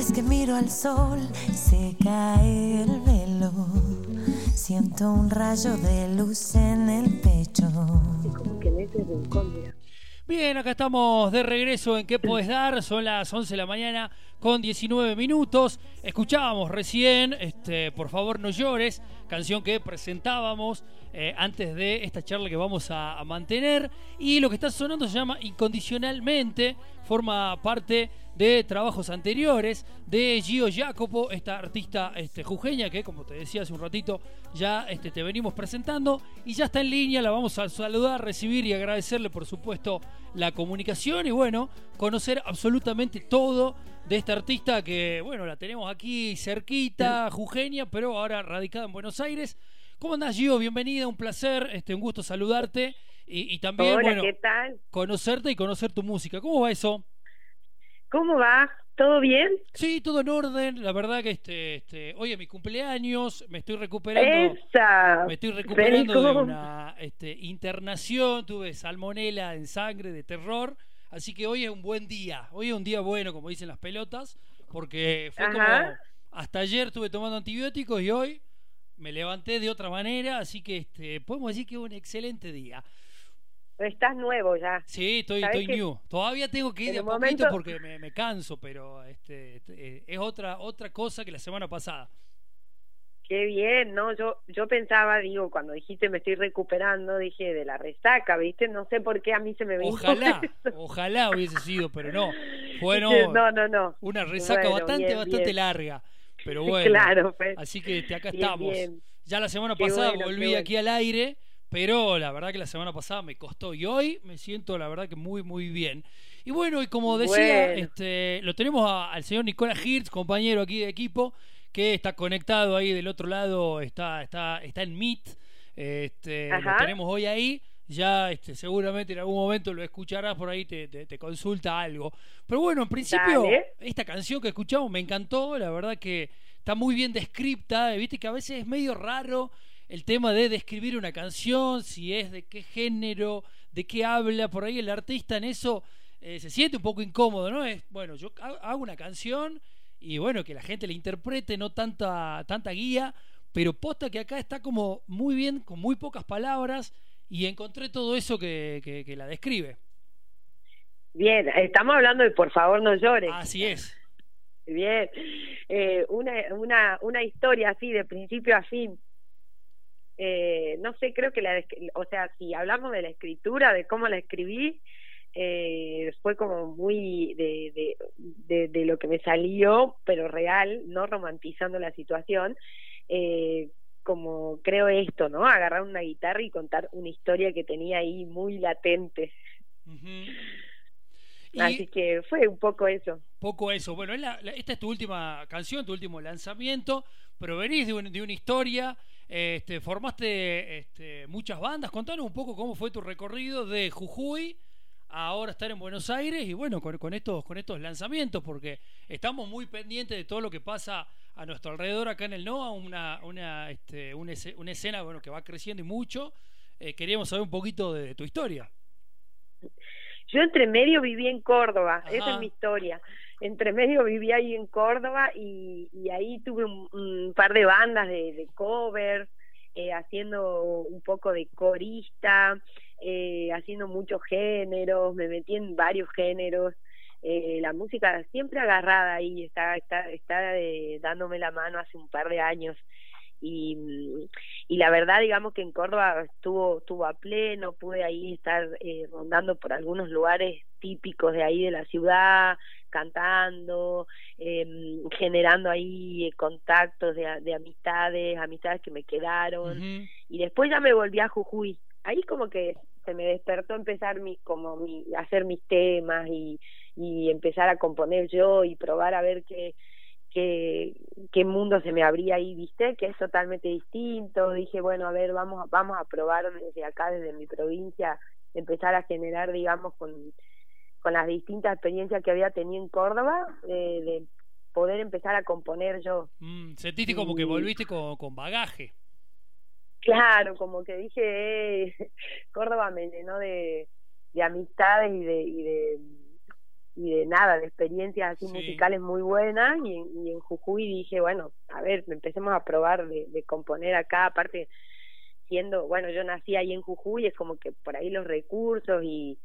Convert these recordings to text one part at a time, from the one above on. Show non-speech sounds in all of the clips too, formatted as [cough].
vez que miro al sol se cae el velo. Siento un rayo de luz en el pecho. Bien, acá estamos de regreso en ¿Qué puedes dar? Son las 11 de la mañana con 19 minutos. Escuchábamos recién, este, por favor no llores, canción que presentábamos eh, antes de esta charla que vamos a, a mantener. Y lo que está sonando se llama Incondicionalmente, forma parte de trabajos anteriores de Gio Jacopo, esta artista este, jujeña que, como te decía hace un ratito, ya este, te venimos presentando y ya está en línea. La vamos a saludar, recibir y agradecerle, por supuesto, la comunicación y, bueno, conocer absolutamente todo de esta artista que, bueno, la tenemos aquí cerquita, jujeña, pero ahora radicada en Buenos Aires. ¿Cómo andás, Gio? Bienvenida, un placer, este, un gusto saludarte y, y también, Hola, bueno, ¿qué tal? conocerte y conocer tu música. ¿Cómo va eso? ¿Cómo va? ¿Todo bien? Sí, todo en orden. La verdad que este, este, hoy es mi cumpleaños, me estoy recuperando. Esa. Me estoy recuperando de Feliz una este, internación, tuve salmonela en sangre de terror, así que hoy es un buen día. Hoy es un día bueno, como dicen las pelotas, porque fue como hasta ayer estuve tomando antibióticos y hoy me levanté de otra manera, así que este, podemos decir que es un excelente día. Estás nuevo ya. Sí, estoy, ¿Sabés estoy new. Todavía tengo que ir de a poquito momento- porque me, me canso, pero este, este, es otra otra cosa que la semana pasada. Qué bien, ¿no? Yo yo pensaba, digo, cuando dijiste me estoy recuperando, dije de la resaca, ¿viste? No sé por qué a mí se me vino Ojalá, [laughs] eso. ojalá hubiese sido, pero no. Bueno, no, no, no. una resaca Bueno, bastante, bien, bastante bien. larga. Pero [laughs] bueno, Claro, pues. así que este, acá Bien, estamos. Ya la semana Qué pasada bueno, volví aquí al aire, pero la verdad que la semana pasada me costó y hoy me siento la verdad que muy, muy bien. Y bueno, y como decía, Bueno. este, lo tenemos a- al señor Nicolás Hirtz, compañero aquí de equipo, que está conectado ahí del otro lado, está, está, está en Meet. Este, lo tenemos hoy ahí. Ya este, seguramente en algún momento lo escucharás por ahí, te, te- te consulta algo. Pero bueno, en principio, Dale. esta canción que escuchamos me encantó, la verdad que está muy bien descripta, viste que a veces es medio raro el tema de describir una canción, si es de qué género, de qué habla, por ahí el artista en eso eh, se siente un poco incómodo, ¿no? Es, bueno, yo ha- hago una canción y bueno, que la gente la interprete, no tanta, tanta guía, pero posta que acá está como muy bien, con muy pocas palabras, y encontré todo eso que, que- que la describe. Bien, estamos hablando de por favor no llores. Así es. Bien. Eh, una, una, una historia así de principio a fin. Eh, no sé, creo que la, o sea, si hablamos de la escritura, de cómo la escribí, eh, fue como muy de, de, de, de lo que me salió, pero real, no romantizando la situación. Eh, como creo esto, ¿no? Agarrar una guitarra y contar una historia que tenía ahí muy latente. Y- Así que fue un poco eso. poco eso. Bueno, es la- la- esta es tu última canción, tu último lanzamiento, pero venís de, un- de una historia, este, formaste este, muchas bandas. Contanos un poco cómo fue tu recorrido de Jujuy a ahora estar en Buenos Aires y bueno, con, con estos, con estos lanzamientos, porque estamos muy pendientes de todo lo que pasa a nuestro alrededor acá en el NOA, una, una, este, una, una escena bueno, que va creciendo y mucho. Eh, queríamos saber un poquito de, de tu historia. Yo entre medio viví en Córdoba, esa es mi historia. Entre medio viví ahí en Córdoba y, ahí tuve un, par de bandas de, de covers, eh, haciendo un poco de corista, eh, haciendo muchos géneros, me metí en varios géneros. Eh, la música siempre agarrada ahí, está, está, está dándome la mano hace un par de años. Y, y la verdad, digamos que en Córdoba estuvo, estuvo a pleno, pude ahí estar eh, rondando por algunos lugares típicos de ahí de la ciudad, cantando, eh, generando ahí contactos de, de amistades, amistades que me quedaron. Y después ya me volví a Jujuy. Ahí como que se me despertó empezar mi, como mi, hacer mis temas y, y empezar a componer yo y probar a ver qué, qué, qué mundo se me abría ahí, viste, que es totalmente distinto. Dije, bueno, a ver, vamos, vamos a probar desde acá, desde mi provincia, empezar a generar, digamos, con, con las distintas experiencias que había tenido en Córdoba, eh, de poder empezar a componer yo. Mm, sentiste como que volviste con, con bagaje. Claro, como que dije, eh, [laughs] Córdoba me llenó de, de amistades y de, y de y de nada, de experiencias así musicales muy buenas y, y, en Jujuy dije, bueno, a ver, empecemos a probar de, de componer acá, aparte siendo, bueno, yo nací ahí en Jujuy, es como que por ahí los recursos y,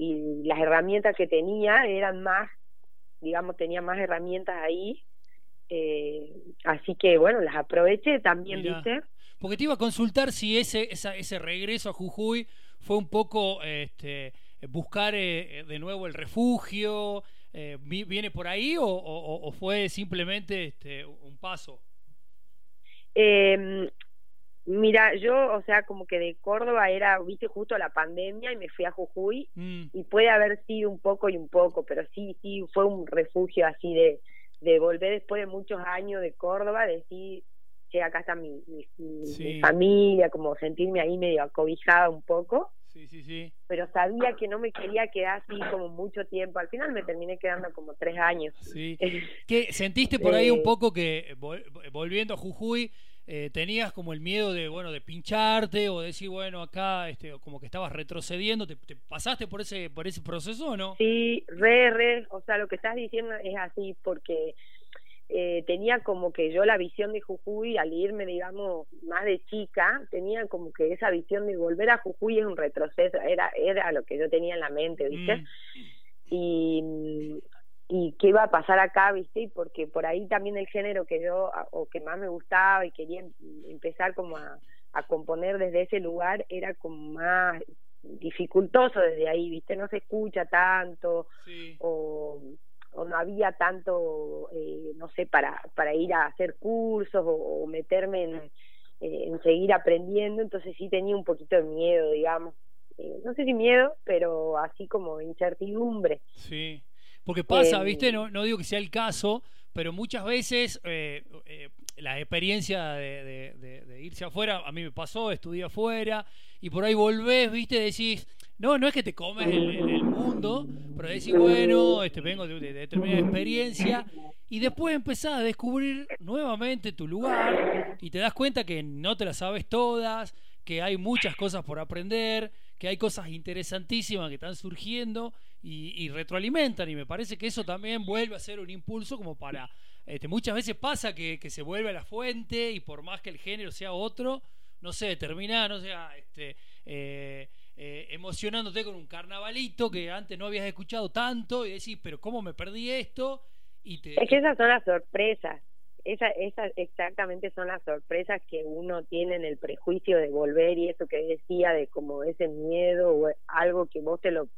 y las herramientas que tenía eran más, digamos, tenía más herramientas ahí, eh, así que bueno, las aproveché también, ¿viste? Porque te iba a consultar si ese, ese regreso a Jujuy fue un poco este, buscar eh, de nuevo el refugio, eh, ¿viene por ahí o, fue simplemente este, un paso? Eh, Mira, yo, o sea, como que de Córdoba era, viste, justo la pandemia y me fui a Jujuy mm. y puede haber sido un poco y un poco, pero sí, sí, fue un refugio así de, de volver después de muchos años de Córdoba, decir, que acá está mi, mi, familia, como sentirme ahí medio acobijada un poco. Sí, sí, sí. Pero sabía que no me quería quedar así como mucho tiempo. Al final me terminé quedando como tres años. Sí. [laughs] ¿Qué, ¿Sentiste por ahí un eh, poco que, volviendo a Jujuy, eh, tenías como el miedo de, bueno, de pincharte o decir, bueno, acá este, como que estabas retrocediendo, ¿te, pasaste por ese, por ese proceso o no? Sí, re, re, o sea, lo que estás diciendo es así porque eh, tenía como que yo la visión de Jujuy al irme, digamos, más de chica, tenía como que esa visión de volver a Jujuy es un retroceso, era, era lo que yo tenía en la mente, ¿viste? Mm. Y y qué iba a pasar acá, ¿viste? Porque por ahí también el género que yo, o que más me gustaba y quería em, empezar como a, componer desde ese lugar, era como más dificultoso desde ahí, ¿viste? No se escucha tanto, o, o, no había tanto, eh, no sé, para, para ir a hacer cursos o, meterme en, eh, en seguir aprendiendo, entonces sí tenía un poquito de miedo, digamos. Eh, no sé si miedo, pero así como incertidumbre. Sí. Porque pasa, ¿viste? Em, no, no digo que sea el caso, pero muchas veces eh, eh, la experiencia de, irse afuera, a mí me pasó, estudié afuera, y por ahí volvés, ¿viste? Decís, no, no es que te comes el, el mundo, pero decís, bueno, este, vengo de, determinada experiencia, y después empezás a descubrir nuevamente tu lugar, y te das cuenta que no te las sabes todas, que hay muchas cosas por aprender, que hay cosas interesantísimas que están surgiendo y, retroalimentan y me parece que eso también vuelve a ser un impulso como para... Este, muchas veces pasa que, se vuelve a la fuente y por más que el género sea otro, no sé, termina, no sé, este, eh, eh, emocionándote con un carnavalito que antes no habías escuchado tanto y decís, pero ¿cómo me perdí esto? Y te, es que esas son las sorpresas. Esas, esas exactamente son las sorpresas que uno tiene en el prejuicio de volver y eso que decía de como ese miedo o algo que vos te lo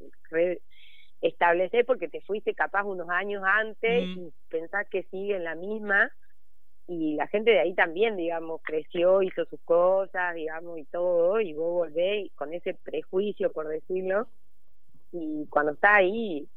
establecer porque te fuiste capaz unos años antes y pensás que sigue en la misma. Y la gente de ahí también, digamos, creció, hizo sus cosas, digamos, y todo, y vos volvés con ese prejuicio, por decirlo, y cuando estás ahí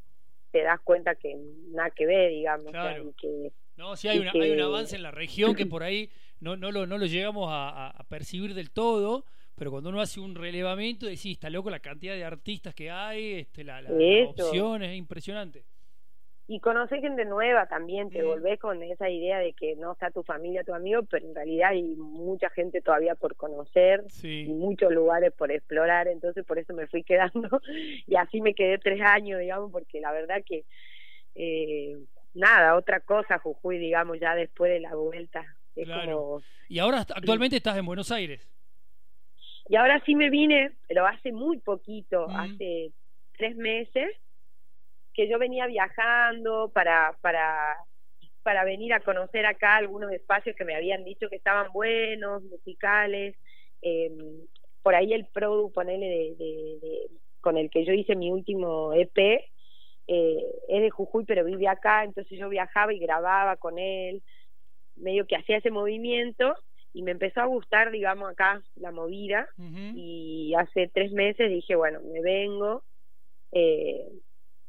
te das cuenta que nada que ver, digamos. que, no, sí hay, una, hay un avance en la región que por ahí no, no, lo, no lo llegamos a percibir del todo, pero cuando uno hace un relevamiento decís, está loco la cantidad de artistas que hay, este, la, la, opción es impresionante. Y conocer gente nueva también, te mm. volvés con esa idea de que no está tu familia, tu amigo, pero en realidad hay mucha gente todavía por conocer y muchos lugares por explorar, entonces por eso me fui [laughs] quedando y así me quedé tres años, digamos, porque la verdad que eh, nada, otra cosa, Jujuy, digamos, ya después de la vuelta. claro. Y ahora actualmente estás en Buenos Aires. Y ahora sí me vine, pero hace muy poquito, hace tres meses, que yo venía viajando para, para, para venir a conocer acá algunos espacios que me habían dicho que estaban buenos, musicales. Eh, por ahí el Produ, ponele, de, de, con el que yo hice mi último EP, eh, es de Jujuy, pero vive acá, entonces yo viajaba y grababa con él, medio que hacía ese movimiento y me empezó a gustar, digamos, acá la movida y hace tres meses dije, bueno, me vengo eh,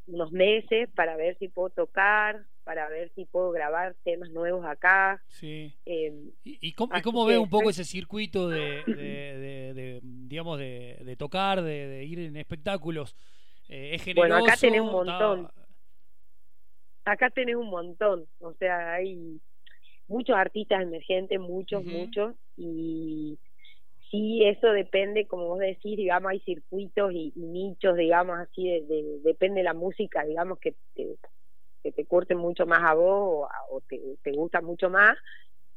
unos meses para ver si puedo tocar, para ver si puedo grabar temas nuevos acá. Sí. Eh, ¿Y, cómo, cómo ve un poco ese circuito de, de, digamos, de, tocar, de, ir en espectáculos? Eh, ¿Es generoso? Bueno, acá tenés un montón. Acá tenés un montón, o sea, hay muchos artistas emergentes, muchos, muchos, y sí, eso depende, como vos decís, digamos, hay circuitos y, nichos, digamos, así, de, depende de la música, digamos, que te, que te curte mucho más a vos o, te, te gusta mucho más.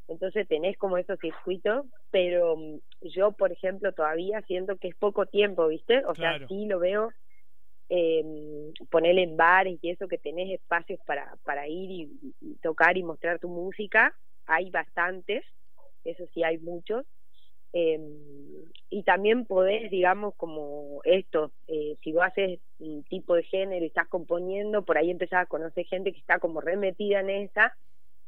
Entonces tenés como esos circuitos, pero mm, yo, por ejemplo, todavía siento que es poco tiempo, ¿viste? O sea, sí lo veo eh, ponerle en bares y eso, que tenés espacios para, para ir y, tocar y mostrar tu música, hay bastantes, eso sí hay muchos. Eh, y también podés, digamos, como esto, eh, si vos haces un tipo de género y estás componiendo, por ahí empezás a conocer gente que está como remetida en esa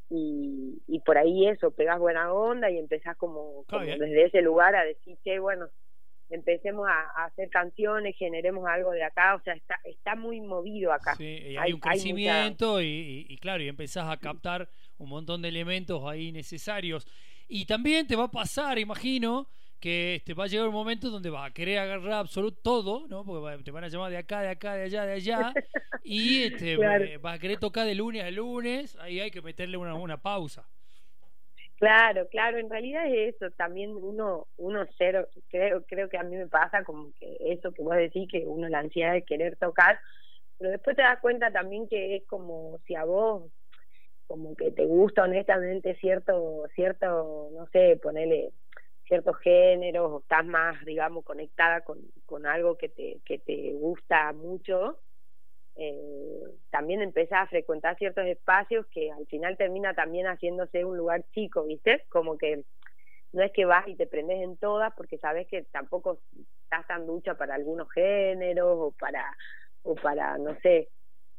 y, y por ahí eso, pegás buena onda y empezás como, como desde ese lugar a decir, que bueno, empecemos a, hacer canciones, generemos algo de acá, o sea, está, está muy movido acá. Sí, hay, un crecimiento y, claro, y empezás a captar un montón de elementos ahí necesarios. Y también te va a pasar, imagino, que este, va a llegar un momento donde vas a querer agarrar absoluto todo, ¿no? Porque te van a llamar de acá, de acá, de allá, de allá, y este, [laughs] eh, vas a querer tocar de lunes a lunes, ahí hay que meterle una, una pausa. Claro, claro, en realidad es eso, también uno, uno cero, creo, creo que a mí me pasa como que eso que vos decís, que uno la ansiedad de querer tocar, pero después te das cuenta también que es como si a vos, como que te gusta honestamente cierto, cierto, no sé, ponerle ciertos géneros, o estás más, digamos, conectada con, con algo que te, que te gusta mucho, eh, también empezás a frecuentar ciertos espacios que al final termina también haciéndose un lugar chico, ¿viste? Como que no es que vas y te prendes en todas porque sabes que tampoco estás tan ducha para algunos géneros o para, o para, no sé,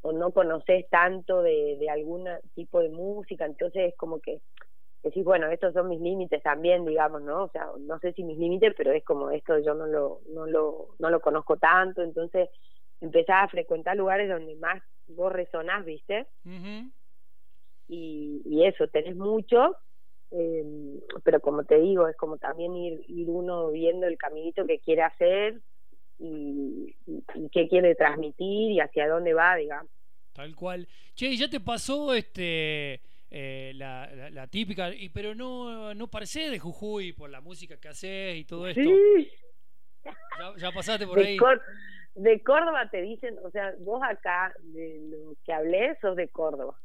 o no conoces tanto de, de algún tipo de música, entonces es como que decís, bueno, estos son mis límites también, digamos, ¿no? O sea, no sé si mis límites, pero es como esto yo no lo, no lo, no lo conozco tanto, entonces empezás a frecuentar lugares donde más vos resonás, ¿viste? y, y, eso, tenés mucho, eh, pero como te digo, es como también ir, ir uno viendo el caminito que quiere hacer y, y, qué quiere transmitir y hacia dónde va, digamos. Tal cual. Che, ¿ya te pasó este eh, la, la, típica, y pero no, no parece de Jujuy por la música que haces y todo esto? Sí. Ya, ya pasaste por ahí de Córdoba te dicen, o sea, vos acá, de lo que hablé, sos de Córdoba.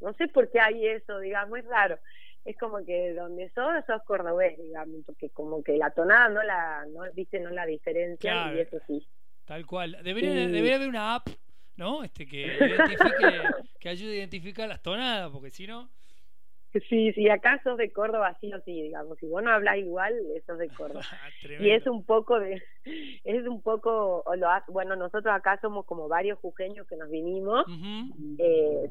No sé por qué hay eso, digamos, es raro. Es como que donde sos, sos cordobés, digamos, porque como que la tonada no la, no, viste, no la diferencia y eso sí. Tal cual. Debería, debería haber una app, ¿no? Este que [laughs] identifique, que ayude a identificar las tonadas, porque si no... Sí, sí, acá sos de Córdoba, sí o sí, digamos. Si vos no hablas igual, sos de Córdoba. [laughs] y [laughs] es un poco de, es un poco, lo bueno, nosotros acá somos como varios jujeños que nos vinimos. eh,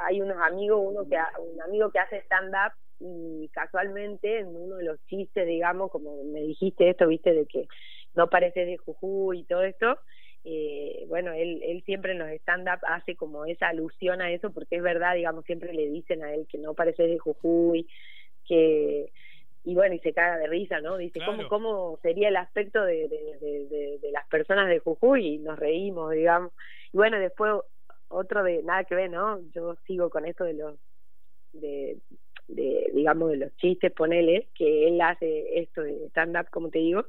hay unos amigos, uno que, un amigo que hace stand-up y casualmente en uno de los chistes, digamos, como me dijiste esto, viste, de que no pareces de Jujuy y todo esto, eh, bueno, él, él siempre en los stand-up hace como esa alusión a eso, porque es verdad, digamos, siempre le dicen a él que no parece de Jujuy, que y bueno, y se caga de risa, ¿no? Dice, ¿cómo, ¿cómo sería el aspecto de, de, de, las personas de Jujuy? Y nos reímos, digamos. Y bueno, después otro de, nada que ver, ¿no? Yo sigo con esto de los, de, de digamos, de los chistes, ponele, que él hace esto de stand-up, como te digo,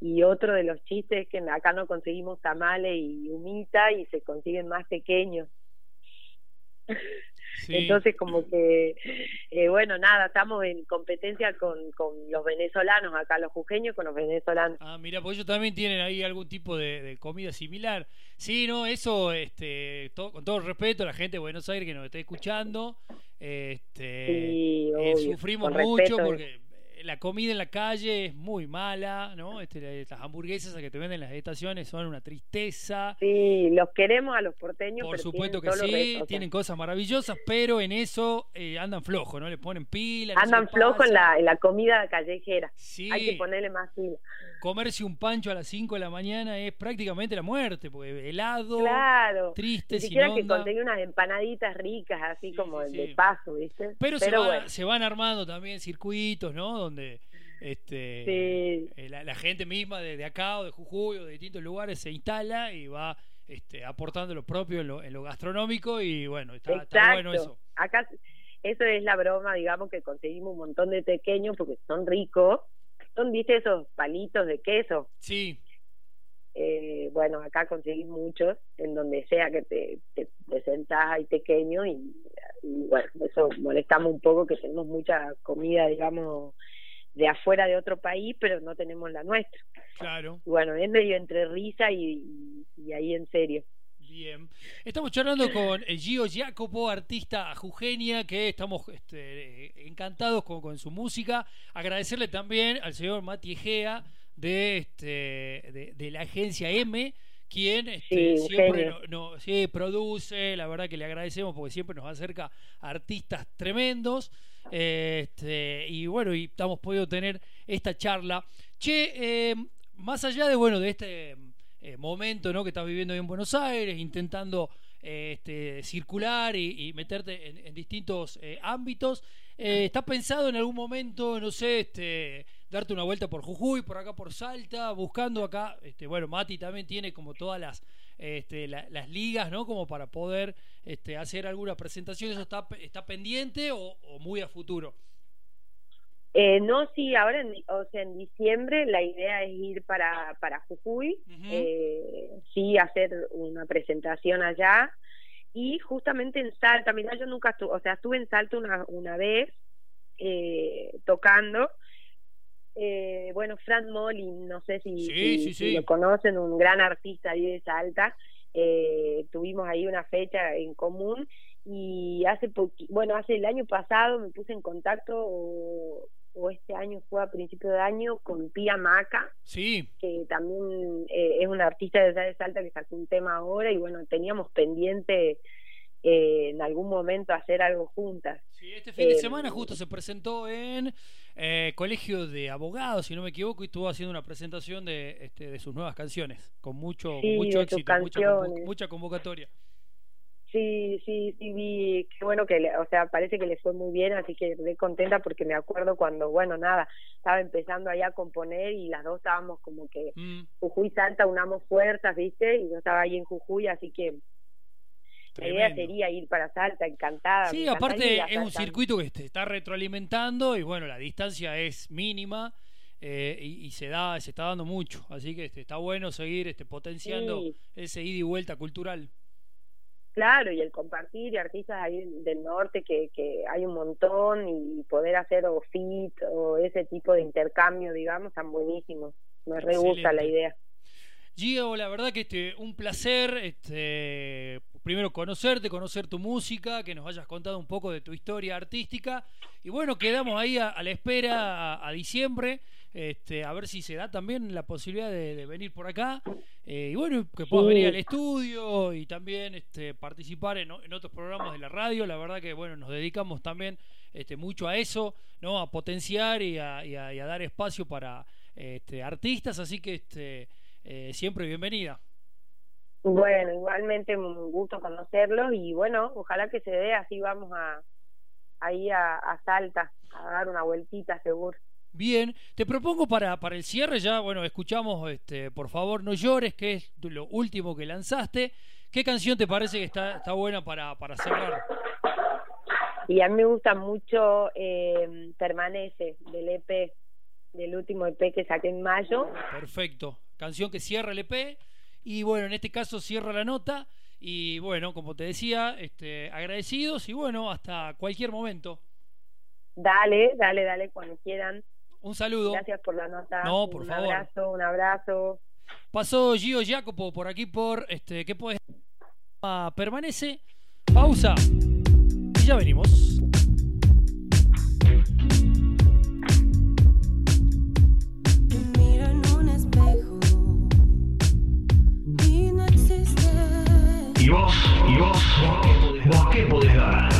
y otro de los chistes es que acá no conseguimos tamales y humita y se consiguen más pequeños. [laughs] Entonces, como que, eh, bueno, nada, estamos en competencia con, con los venezolanos, acá los jujeños con los venezolanos. Ah, mira, pues ellos también tienen ahí algún tipo de, comida similar. Sí, no, eso, este, con todo respeto a la gente de Buenos Aires que nos está escuchando, este, eh, sufrimos mucho porque la comida en la calle es muy mala, ¿no? Este, las hamburguesas que te venden en las estaciones son una tristeza. Sí, los queremos a los porteños. Por supuesto que sí, tienen cosas maravillosas, pero en eso eh, andan flojos, ¿no? Le ponen pila. Andan flojos en la, en la comida callejera. Sí. Hay que ponerle más pila. Comerse un pancho a las 5 de la mañana es prácticamente la muerte, porque helado, claro. triste, Ni siquiera que contenga unas empanaditas ricas, así como de paso, ¿viste? Pero, se, se van armando también circuitos, ¿no? donde este eh, la, gente misma de, acá o de Jujuy o de distintos lugares se instala y va este, aportando lo propio en lo, gastronómico y bueno, está, bueno eso. Acá eso es la broma, digamos, que conseguimos un montón de pequeños porque son ricos son, viste, esos palitos de queso. Sí. Eh, bueno, acá conseguís muchos, en donde sea que te, te, sentás ahí pequeño y, bueno, eso molestamos un poco que tenemos mucha comida, digamos, de afuera de otro país, pero no tenemos la nuestra. Claro. bueno, es medio entre risa y, y, ahí en serio. Bien. Estamos charlando con Gio Jacopo, artista jujeña, que estamos este, encantados con, con, su música. Agradecerle también al señor Mati Egea de, este, de, la agencia M, quien este, siempre no, produce, la verdad que le agradecemos porque siempre nos acerca a artistas tremendos. Este, y bueno, y estamos podido tener esta charla. Che, eh, más allá de bueno, de este eh, momento ¿no? que estás viviendo en Buenos Aires, intentando este, circular y, meterte en, distintos eh, ámbitos. Eh, ¿Estás pensado en algún momento, no sé, este, darte una vuelta por Jujuy, por acá por Salta, buscando acá, este, bueno, Mati también tiene como todas las, este, las ligas, ¿no? Como para poder este, hacer alguna presentación, ¿eso está, está pendiente o, muy a futuro? Eh, no, sí, ahora en, o sea, en diciembre la idea es ir para, para Jujuy, eh, sí, hacer una presentación allá. Y justamente en Salta, mira, yo nunca estuve, o sea, estuve en Salta una, una vez eh, tocando. Eh, bueno, Fran Molin, no sé si, lo conocen, un gran artista ahí de Salta, eh, tuvimos ahí una fecha en común y hace bueno, hace el año pasado me puse en contacto o, este año fue a principio de año con Pia Maca, sí. que también eh, es una artista de, de Salta que sacó un tema ahora y bueno, teníamos pendiente eh, en algún momento hacer algo juntas. Sí, este fin de semana justo se presentó en eh, Colegio de Abogados, si no me equivoco, y estuvo haciendo una presentación de, este, de sus nuevas canciones, con mucho, mucho éxito, mucha, convocatoria. Sí, sí, sí, vi, qué bueno que, o sea, parece que le fue muy bien, así que estoy contenta porque me acuerdo cuando, bueno, nada, estaba empezando allá a componer y las dos estábamos como que mm. Jujuy Salta unamos fuerzas, ¿viste? Y yo estaba ahí en Jujuy, así que la idea sería ir para Salta, encantada. Sí, aparte es un circuito que se está retroalimentando y bueno, la distancia es mínima. Eh, y, se da se está dando mucho así que este, está bueno seguir este potenciando ese ida y vuelta cultural claro y el compartir y artistas ahí del norte que, que hay un montón y poder hacer o fit o ese tipo de intercambio digamos tan buenísimo me re gusta la idea. Gio, la verdad que este, un placer este, primero conocerte, conocer tu música, que nos hayas contado un poco de tu historia artística. Y bueno, quedamos ahí a, la espera a, diciembre, este, a ver si se da también la posibilidad de, venir por acá. Eh, y bueno, que puedas venir al estudio y también este, participar en, otros programas de la radio. La verdad que bueno, nos dedicamos también este, mucho a eso, ¿no? a potenciar y a, y a dar espacio para este, artistas. Así que este, eh, siempre bienvenida. Bueno, igualmente un gusto conocerlos y bueno, ojalá que se dé, así vamos a ahí a, Salta a dar una vueltita seguro. Bien, te propongo para, para el cierre ya, bueno, escuchamos este, Por favor no llores, que es lo último que lanzaste. ¿Qué canción te parece que está, está buena para, para cerrar? Y a mí me gusta mucho eh, Permanece, del EP, del último EP que saqué en mayo. Perfecto, canción que cierra el EP y bueno, en este caso cierra la nota. Y bueno, como te decía, este, agradecidos y bueno, hasta cualquier momento. Dale, dale, dale, cuando quieran. Un saludo. Gracias por la nota. No, por un favor. Un abrazo, un abrazo. Pasó Gio Jacopo por aquí por este ¿qué puedes? Ah, permanece. Pausa. Y ya venimos. Y vos, y vos, vos qué podés, qué podés dar.